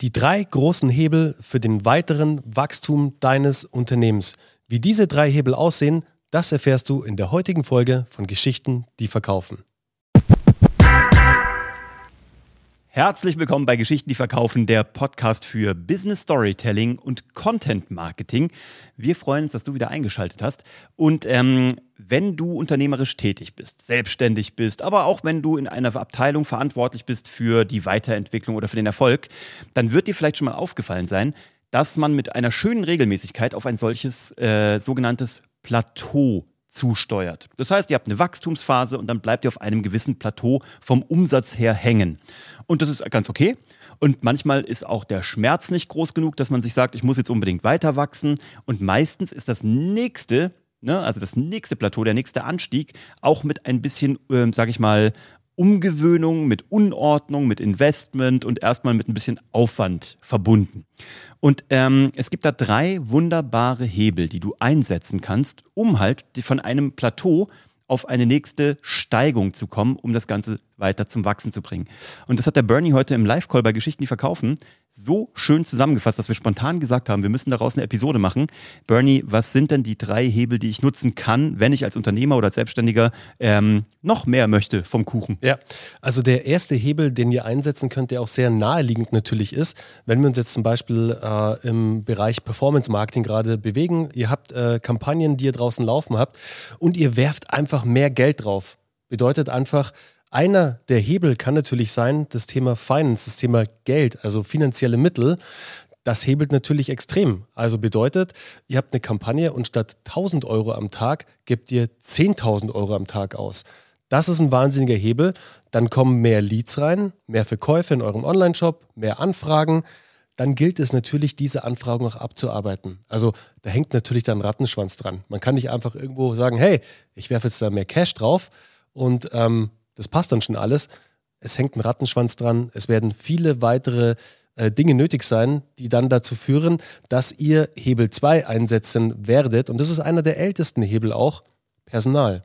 Die drei großen Hebel für den weiteren Wachstum deines Unternehmens. Wie diese drei Hebel aussehen, das erfährst du in der heutigen Folge von Geschichten, die verkaufen. Herzlich willkommen bei Geschichten, die verkaufen, der Podcast für Business Storytelling und Content Marketing. Wir freuen uns, dass du wieder eingeschaltet hast. Und ähm, wenn du unternehmerisch tätig bist, selbstständig bist, aber auch wenn du in einer Abteilung verantwortlich bist für die Weiterentwicklung oder für den Erfolg, dann wird dir vielleicht schon mal aufgefallen sein, dass man mit einer schönen Regelmäßigkeit auf ein solches äh, sogenanntes Plateau zusteuert. Das heißt, ihr habt eine Wachstumsphase und dann bleibt ihr auf einem gewissen Plateau vom Umsatz her hängen. Und das ist ganz okay. Und manchmal ist auch der Schmerz nicht groß genug, dass man sich sagt, ich muss jetzt unbedingt weiter wachsen. Und meistens ist das nächste, ne, also das nächste Plateau, der nächste Anstieg, auch mit ein bisschen, äh, sage ich mal, Umgewöhnung, mit Unordnung, mit Investment und erstmal mit ein bisschen Aufwand verbunden. Und ähm, es gibt da drei wunderbare Hebel, die du einsetzen kannst, um halt von einem Plateau auf eine nächste Steigung zu kommen, um das Ganze weiter zum Wachsen zu bringen. Und das hat der Bernie heute im Live-Call bei Geschichten, die verkaufen, so schön zusammengefasst, dass wir spontan gesagt haben, wir müssen daraus eine Episode machen. Bernie, was sind denn die drei Hebel, die ich nutzen kann, wenn ich als Unternehmer oder als Selbstständiger ähm, noch mehr möchte vom Kuchen? Ja, also der erste Hebel, den ihr einsetzen könnt, der auch sehr naheliegend natürlich ist, wenn wir uns jetzt zum Beispiel äh, im Bereich Performance Marketing gerade bewegen, ihr habt äh, Kampagnen, die ihr draußen laufen habt und ihr werft einfach mehr Geld drauf. Bedeutet einfach, einer der Hebel kann natürlich sein, das Thema Finance, das Thema Geld, also finanzielle Mittel. Das hebelt natürlich extrem. Also bedeutet, ihr habt eine Kampagne und statt 1000 Euro am Tag gebt ihr 10.000 Euro am Tag aus. Das ist ein wahnsinniger Hebel. Dann kommen mehr Leads rein, mehr Verkäufe in eurem Online-Shop, mehr Anfragen. Dann gilt es natürlich, diese Anfragen auch abzuarbeiten. Also da hängt natürlich dann Rattenschwanz dran. Man kann nicht einfach irgendwo sagen, hey, ich werfe jetzt da mehr Cash drauf und ähm, das passt dann schon alles. Es hängt ein Rattenschwanz dran. Es werden viele weitere äh, Dinge nötig sein, die dann dazu führen, dass ihr Hebel 2 einsetzen werdet. Und das ist einer der ältesten Hebel auch, Personal.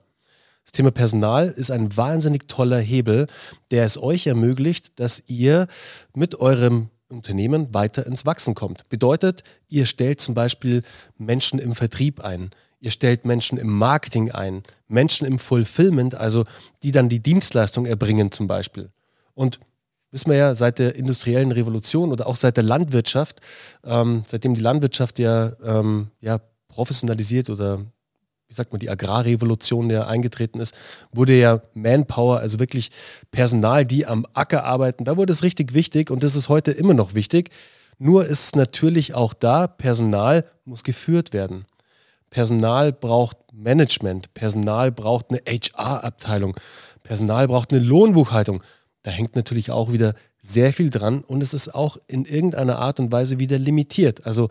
Das Thema Personal ist ein wahnsinnig toller Hebel, der es euch ermöglicht, dass ihr mit eurem Unternehmen weiter ins Wachsen kommt. Bedeutet, ihr stellt zum Beispiel Menschen im Vertrieb ein. Ihr stellt Menschen im Marketing ein, Menschen im Fulfillment, also die dann die Dienstleistung erbringen zum Beispiel. Und wissen wir ja, seit der industriellen Revolution oder auch seit der Landwirtschaft, ähm, seitdem die Landwirtschaft ja, ähm, ja professionalisiert oder wie sagt man, die Agrarrevolution, der eingetreten ist, wurde ja Manpower, also wirklich Personal, die am Acker arbeiten, da wurde es richtig wichtig und das ist heute immer noch wichtig. Nur ist natürlich auch da, Personal muss geführt werden. Personal braucht Management, Personal braucht eine HR-Abteilung, Personal braucht eine Lohnbuchhaltung. Da hängt natürlich auch wieder sehr viel dran und es ist auch in irgendeiner Art und Weise wieder limitiert. Also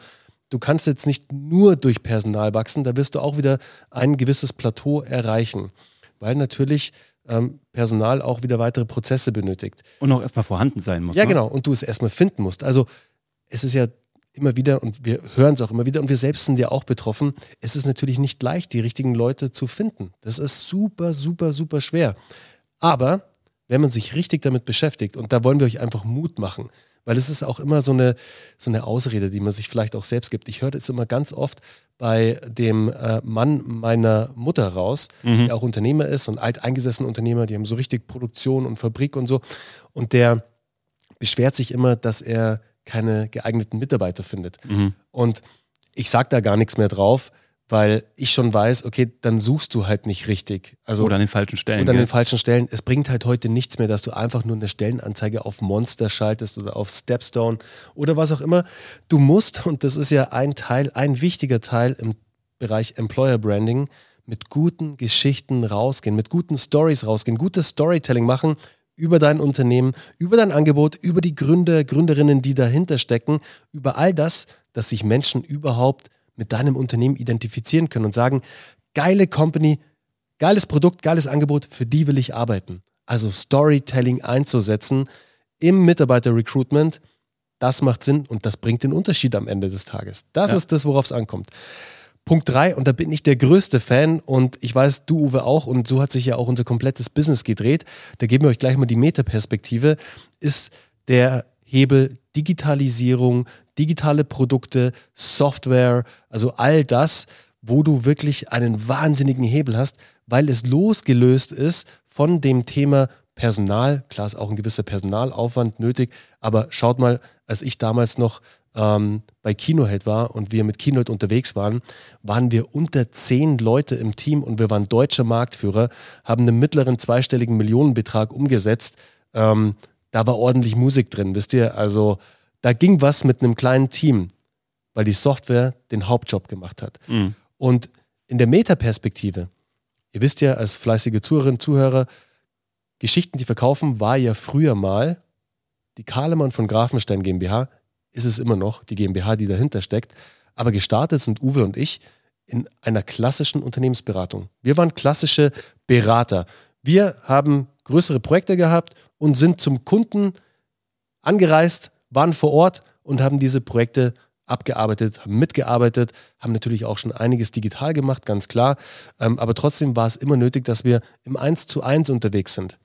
du kannst jetzt nicht nur durch Personal wachsen, da wirst du auch wieder ein gewisses Plateau erreichen, weil natürlich ähm, Personal auch wieder weitere Prozesse benötigt. Und auch erstmal vorhanden sein muss. Ja, ne? genau. Und du es erstmal finden musst. Also es ist ja immer wieder und wir hören es auch immer wieder und wir selbst sind ja auch betroffen. Es ist natürlich nicht leicht, die richtigen Leute zu finden. Das ist super, super, super schwer. Aber wenn man sich richtig damit beschäftigt, und da wollen wir euch einfach Mut machen, weil es ist auch immer so eine, so eine Ausrede, die man sich vielleicht auch selbst gibt. Ich höre das immer ganz oft bei dem äh, Mann meiner Mutter raus, mhm. der auch Unternehmer ist und alteingesessener Unternehmer, die haben so richtig Produktion und Fabrik und so. Und der beschwert sich immer, dass er keine geeigneten Mitarbeiter findet. Mhm. Und ich sage da gar nichts mehr drauf, weil ich schon weiß, okay, dann suchst du halt nicht richtig. Also, oder an den falschen Stellen. Oder an den falschen Stellen. Es bringt halt heute nichts mehr, dass du einfach nur eine Stellenanzeige auf Monster schaltest oder auf Stepstone oder was auch immer. Du musst, und das ist ja ein Teil, ein wichtiger Teil im Bereich Employer Branding, mit guten Geschichten rausgehen, mit guten Stories rausgehen, gutes Storytelling machen, über dein Unternehmen, über dein Angebot, über die Gründer, Gründerinnen, die dahinter stecken, über all das, dass sich Menschen überhaupt mit deinem Unternehmen identifizieren können und sagen, geile Company, geiles Produkt, geiles Angebot, für die will ich arbeiten. Also Storytelling einzusetzen im Mitarbeiter-Recruitment, das macht Sinn und das bringt den Unterschied am Ende des Tages. Das ja. ist das, worauf es ankommt. Punkt drei, und da bin ich der größte Fan und ich weiß, du Uwe auch und so hat sich ja auch unser komplettes Business gedreht. Da geben wir euch gleich mal die Metaperspektive, ist der Hebel Digitalisierung, digitale Produkte, Software, also all das, wo du wirklich einen wahnsinnigen Hebel hast, weil es losgelöst ist von dem Thema Personal. Klar ist auch ein gewisser Personalaufwand nötig, aber schaut mal, als ich damals noch ähm, bei Kinoheld war und wir mit Kinoheld unterwegs waren, waren wir unter zehn Leute im Team und wir waren deutscher Marktführer, haben einen mittleren zweistelligen Millionenbetrag umgesetzt. Ähm, da war ordentlich Musik drin, wisst ihr? Also da ging was mit einem kleinen Team, weil die Software den Hauptjob gemacht hat. Mhm. Und in der Metaperspektive, ihr wisst ja als fleißige Zuhörerinnen und Zuhörer, Geschichten, die verkaufen, war ja früher mal die Kahlemann von Grafenstein GmbH, ist es immer noch, die GmbH, die dahinter steckt. Aber gestartet sind Uwe und ich in einer klassischen Unternehmensberatung. Wir waren klassische Berater. Wir haben größere Projekte gehabt und sind zum Kunden angereist, waren vor Ort und haben diese Projekte abgearbeitet, haben mitgearbeitet, haben natürlich auch schon einiges digital gemacht, ganz klar. Ähm, aber trotzdem war es immer nötig, dass wir im 1 zu 1 unterwegs sind.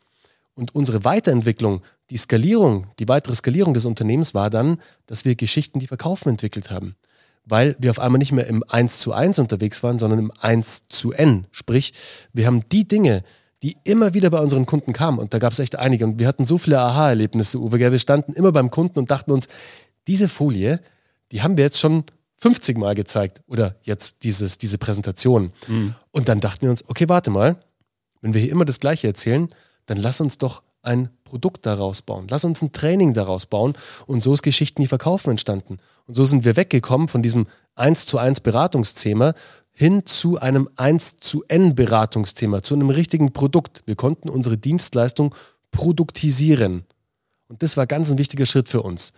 Und unsere Weiterentwicklung, die Skalierung, die weitere Skalierung des Unternehmens war dann, dass wir Geschichten, die verkaufen, entwickelt haben. Weil wir auf einmal nicht mehr im 1 zu 1 unterwegs waren, sondern im 1 zu N. Sprich, wir haben die Dinge, die immer wieder bei unseren Kunden kamen, und da gab es echt einige, und wir hatten so viele Aha-Erlebnisse, Uwe, wir standen immer beim Kunden und dachten uns, diese Folie, die haben wir jetzt schon 50 Mal gezeigt oder jetzt dieses, diese Präsentation. Mhm. Und dann dachten wir uns, okay, warte mal, wenn wir hier immer das Gleiche erzählen, dann lass uns doch ein Produkt daraus bauen. Lass uns ein Training daraus bauen. Und so ist Geschichten, die verkaufen entstanden. Und so sind wir weggekommen von diesem 1 zu 1 Beratungsthema hin zu einem 1 zu N Beratungsthema, zu einem richtigen Produkt. Wir konnten unsere Dienstleistung produktisieren. Und das war ganz ein wichtiger Schritt für uns.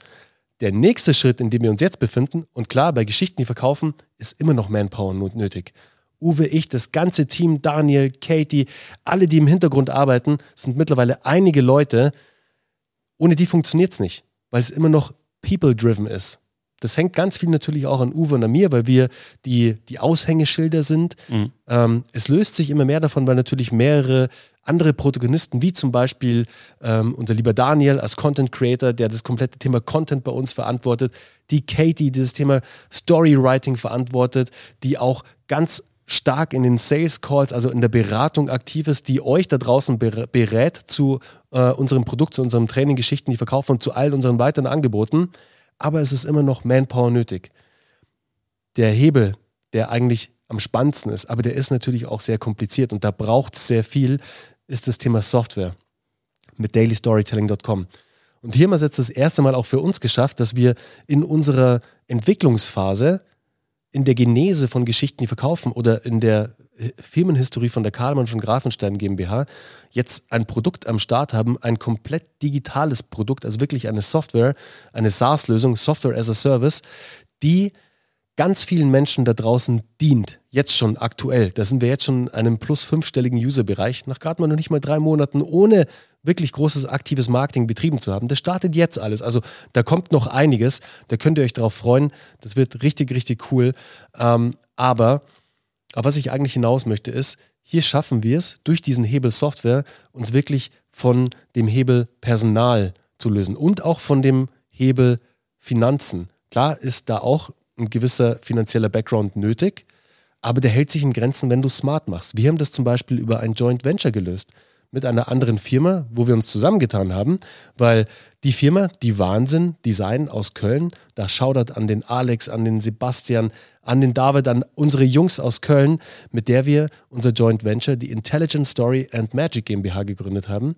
Der nächste Schritt, in dem wir uns jetzt befinden, und klar, bei Geschichten, die verkaufen, ist immer noch Manpower nötig. Uwe, ich, das ganze Team, Daniel, Katie, alle, die im Hintergrund arbeiten, sind mittlerweile einige Leute. Ohne die funktioniert es nicht, weil es immer noch people-driven ist. Das hängt ganz viel natürlich auch an Uwe und an mir, weil wir die, die Aushängeschilder sind. Mhm. Ähm, es löst sich immer mehr davon, weil natürlich mehrere andere Protagonisten, wie zum Beispiel ähm, unser lieber Daniel als Content Creator, der das komplette Thema Content bei uns verantwortet, die Katie, die das Thema Storywriting verantwortet, die auch ganz stark in den Sales Calls, also in der Beratung aktiv ist, die euch da draußen berät zu äh, unserem Produkt, zu unserem Training, Geschichten, die verkaufen und zu all unseren weiteren Angeboten. Aber es ist immer noch Manpower nötig. Der Hebel, der eigentlich am spannendsten ist, aber der ist natürlich auch sehr kompliziert und da braucht es sehr viel, ist das Thema Software mit dailystorytelling.com. Und hier haben wir es jetzt das erste Mal auch für uns geschafft, dass wir in unserer Entwicklungsphase in der Genese von Geschichten, die verkaufen oder in der Firmenhistorie von der Karlmann von Grafenstein GmbH jetzt ein Produkt am Start haben, ein komplett digitales Produkt, also wirklich eine Software, eine SaaS-Lösung, Software as a Service, die ganz vielen Menschen da draußen dient, jetzt schon aktuell. Da sind wir jetzt schon in einem plus fünfstelligen User-Bereich, nach gerade mal noch nicht mal drei Monaten, ohne wirklich großes aktives Marketing betrieben zu haben. Das startet jetzt alles. Also da kommt noch einiges. Da könnt ihr euch darauf freuen. Das wird richtig, richtig cool. Ähm, aber auf was ich eigentlich hinaus möchte, ist, hier schaffen wir es durch diesen Hebel Software, uns wirklich von dem Hebel Personal zu lösen und auch von dem Hebel Finanzen. Klar ist da auch ein gewisser finanzieller Background nötig, aber der hält sich in Grenzen, wenn du smart machst. Wir haben das zum Beispiel über ein Joint Venture gelöst mit einer anderen Firma, wo wir uns zusammengetan haben, weil die Firma, die Wahnsinn Design aus Köln, da schaudert an den Alex, an den Sebastian, an den David, an unsere Jungs aus Köln, mit der wir unser Joint Venture, die Intelligent Story and Magic GmbH gegründet haben,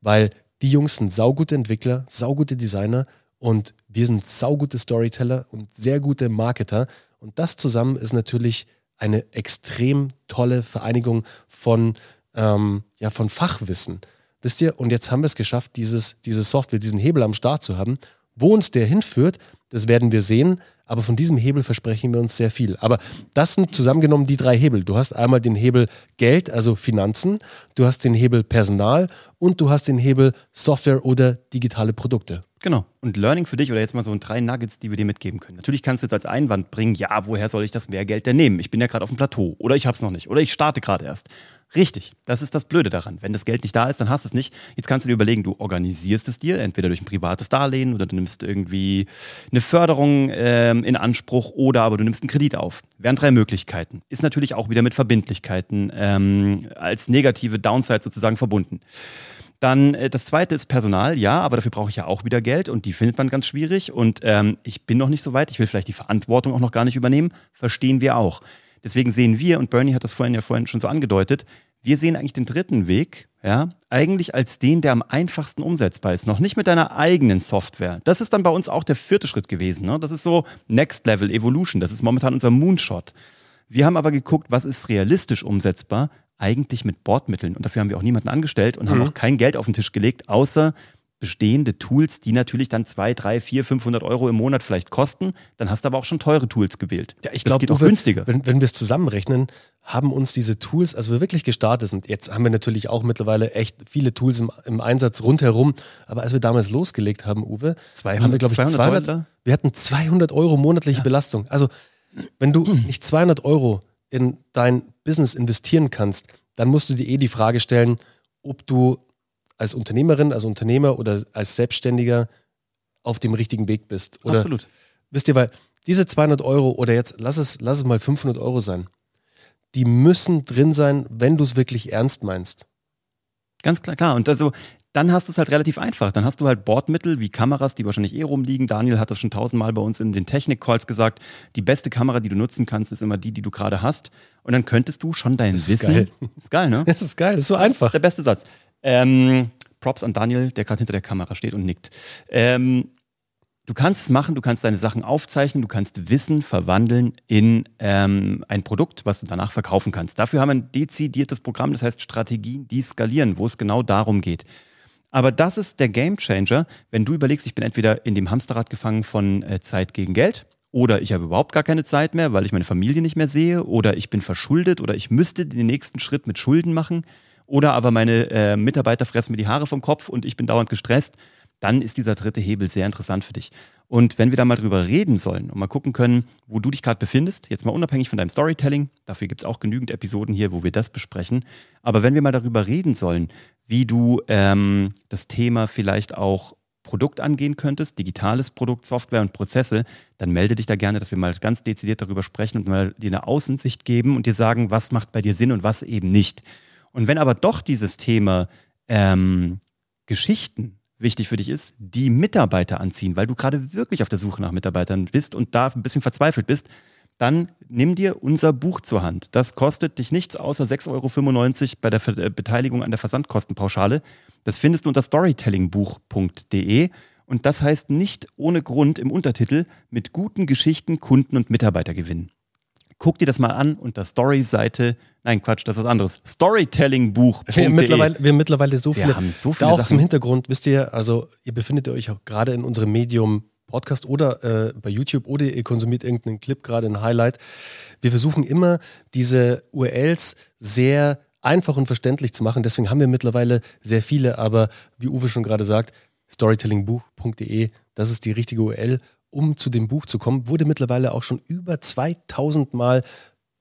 weil die Jungs sind saugute Entwickler, saugute Designer und wir sind saugute Storyteller und sehr gute Marketer. Und das zusammen ist natürlich eine extrem tolle Vereinigung von, ähm, ja, von Fachwissen. Wisst ihr? Und jetzt haben wir es geschafft, dieses, diese Software, diesen Hebel am Start zu haben. Wo uns der hinführt, das werden wir sehen. Aber von diesem Hebel versprechen wir uns sehr viel. Aber das sind zusammengenommen die drei Hebel. Du hast einmal den Hebel Geld, also Finanzen, du hast den Hebel Personal und du hast den Hebel Software oder digitale Produkte. Genau. Und Learning für dich oder jetzt mal so drei Nuggets, die wir dir mitgeben können. Natürlich kannst du jetzt als Einwand bringen, ja, woher soll ich das Mehrgeld denn nehmen? Ich bin ja gerade auf dem Plateau oder ich habe es noch nicht oder ich starte gerade erst. Richtig, das ist das Blöde daran. Wenn das Geld nicht da ist, dann hast du es nicht. Jetzt kannst du dir überlegen, du organisierst es dir, entweder durch ein privates Darlehen oder du nimmst irgendwie eine Förderung ähm, in Anspruch oder aber du nimmst einen Kredit auf. Wären drei Möglichkeiten. Ist natürlich auch wieder mit Verbindlichkeiten ähm, als negative Downside sozusagen verbunden. Dann äh, das zweite ist Personal, ja, aber dafür brauche ich ja auch wieder Geld und die findet man ganz schwierig. Und ähm, ich bin noch nicht so weit, ich will vielleicht die Verantwortung auch noch gar nicht übernehmen. Verstehen wir auch. Deswegen sehen wir, und Bernie hat das vorhin ja vorhin schon so angedeutet, wir sehen eigentlich den dritten Weg, ja, eigentlich als den, der am einfachsten umsetzbar ist. Noch nicht mit deiner eigenen Software. Das ist dann bei uns auch der vierte Schritt gewesen. Ne? Das ist so Next Level Evolution. Das ist momentan unser Moonshot. Wir haben aber geguckt, was ist realistisch umsetzbar, eigentlich mit Bordmitteln. Und dafür haben wir auch niemanden angestellt und mhm. haben auch kein Geld auf den Tisch gelegt, außer bestehende Tools, die natürlich dann 2, 3, 4, 500 Euro im Monat vielleicht kosten. Dann hast du aber auch schon teure Tools gewählt. Ja, ich glaube, auch günstiger. Wenn, wenn wir es zusammenrechnen, haben uns diese Tools, also wir wirklich gestartet sind, jetzt haben wir natürlich auch mittlerweile echt viele Tools im, im Einsatz rundherum, aber als wir damals losgelegt haben, Uwe, 200, haben wir, glaube ich, 200, 200 wir hatten 200 Euro monatliche ja. Belastung. Also wenn du nicht 200 Euro in dein Business investieren kannst, dann musst du dir eh die Frage stellen, ob du als Unternehmerin, als Unternehmer oder als Selbstständiger auf dem richtigen Weg bist. Oder, Absolut. Wisst ihr, weil diese 200 Euro oder jetzt lass es, lass es mal 500 Euro sein, die müssen drin sein, wenn du es wirklich ernst meinst. Ganz klar, klar. Und also dann hast du es halt relativ einfach. Dann hast du halt Bordmittel wie Kameras, die wahrscheinlich eh rumliegen. Daniel hat das schon tausendmal bei uns in den Technik-Calls gesagt. Die beste Kamera, die du nutzen kannst, ist immer die, die du gerade hast. Und dann könntest du schon dein das Wissen. Ist geil. Ist geil, ne? Das ist geil, das ist so einfach. Der beste Satz. Ähm, Props an Daniel, der gerade hinter der Kamera steht und nickt. Ähm, du kannst es machen, du kannst deine Sachen aufzeichnen, du kannst Wissen verwandeln in ähm, ein Produkt, was du danach verkaufen kannst. Dafür haben wir ein dezidiertes Programm, das heißt Strategien, die skalieren, wo es genau darum geht. Aber das ist der Game Changer, wenn du überlegst, ich bin entweder in dem Hamsterrad gefangen von äh, Zeit gegen Geld oder ich habe überhaupt gar keine Zeit mehr, weil ich meine Familie nicht mehr sehe oder ich bin verschuldet oder ich müsste den nächsten Schritt mit Schulden machen oder aber meine äh, Mitarbeiter fressen mir die Haare vom Kopf und ich bin dauernd gestresst, dann ist dieser dritte Hebel sehr interessant für dich. Und wenn wir da mal drüber reden sollen und mal gucken können, wo du dich gerade befindest, jetzt mal unabhängig von deinem Storytelling, dafür gibt es auch genügend Episoden hier, wo wir das besprechen, aber wenn wir mal darüber reden sollen, wie du ähm, das Thema vielleicht auch Produkt angehen könntest, digitales Produkt, Software und Prozesse, dann melde dich da gerne, dass wir mal ganz dezidiert darüber sprechen und mal dir eine Außensicht geben und dir sagen, was macht bei dir Sinn und was eben nicht. Und wenn aber doch dieses Thema ähm, Geschichten wichtig für dich ist, die Mitarbeiter anziehen, weil du gerade wirklich auf der Suche nach Mitarbeitern bist und da ein bisschen verzweifelt bist, dann nimm dir unser Buch zur Hand. Das kostet dich nichts außer 6,95 Euro bei der äh, Beteiligung an der Versandkostenpauschale. Das findest du unter storytellingbuch.de und das heißt nicht ohne Grund im Untertitel mit guten Geschichten Kunden und Mitarbeiter gewinnen. Guck dir das mal an unter Story-Seite. Nein, Quatsch, das ist was anderes. Storytellingbuch. Wir mittlerweile, wir mittlerweile so viele. Wir haben so viele. Da auch Sachen. zum Hintergrund, wisst ihr, also ihr befindet euch auch gerade in unserem Medium Podcast oder äh, bei YouTube oder ihr konsumiert irgendeinen Clip, gerade ein Highlight. Wir versuchen immer, diese URLs sehr einfach und verständlich zu machen. Deswegen haben wir mittlerweile sehr viele, aber wie Uwe schon gerade sagt, storytellingbuch.de, das ist die richtige URL um zu dem Buch zu kommen, wurde mittlerweile auch schon über 2000 Mal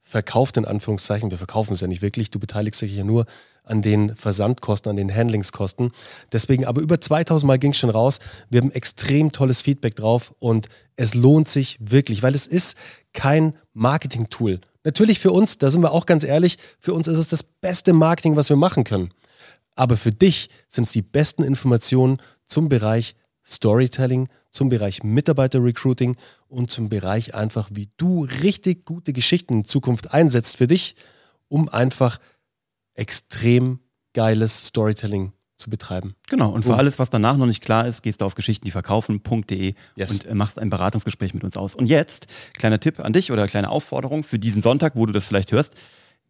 verkauft, in Anführungszeichen. Wir verkaufen es ja nicht wirklich. Du beteiligst dich ja nur an den Versandkosten, an den Handlingskosten. Deswegen, aber über 2000 Mal ging es schon raus. Wir haben extrem tolles Feedback drauf und es lohnt sich wirklich, weil es ist kein Marketing-Tool. Natürlich für uns, da sind wir auch ganz ehrlich, für uns ist es das beste Marketing, was wir machen können. Aber für dich sind es die besten Informationen zum Bereich Storytelling, zum Bereich Mitarbeiter-Recruiting und zum Bereich einfach, wie du richtig gute Geschichten in Zukunft einsetzt für dich, um einfach extrem geiles Storytelling zu betreiben. Genau, und für alles, was danach noch nicht klar ist, gehst du auf geschichten, die verkaufen.de yes. und äh, machst ein Beratungsgespräch mit uns aus. Und jetzt, kleiner Tipp an dich oder kleine Aufforderung für diesen Sonntag, wo du das vielleicht hörst,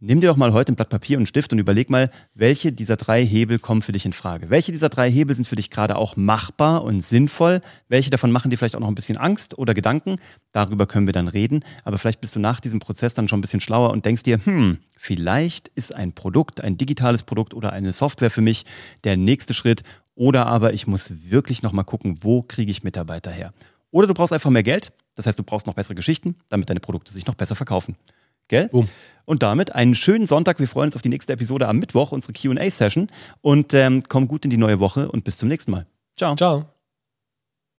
nimm dir doch mal heute ein Blatt Papier und einen Stift und überleg mal, welche dieser drei Hebel kommen für dich in Frage. Welche dieser drei Hebel sind für dich gerade auch machbar und sinnvoll? Welche davon machen dir vielleicht auch noch ein bisschen Angst oder Gedanken? Darüber können wir dann reden. Aber vielleicht bist du nach diesem Prozess dann schon ein bisschen schlauer und denkst dir, hm, vielleicht ist ein Produkt, ein digitales Produkt oder eine Software für mich der nächste Schritt. Oder aber ich muss wirklich nochmal gucken, wo kriege ich Mitarbeiter her? Oder du brauchst einfach mehr Geld. Das heißt, du brauchst noch bessere Geschichten, damit deine Produkte sich noch besser verkaufen. Gell? Boom. Und damit einen schönen Sonntag. Wir freuen uns auf die nächste Episode am Mittwoch, unsere QA-Session. Und ähm, komm gut in die neue Woche und bis zum nächsten Mal. Ciao. Ciao.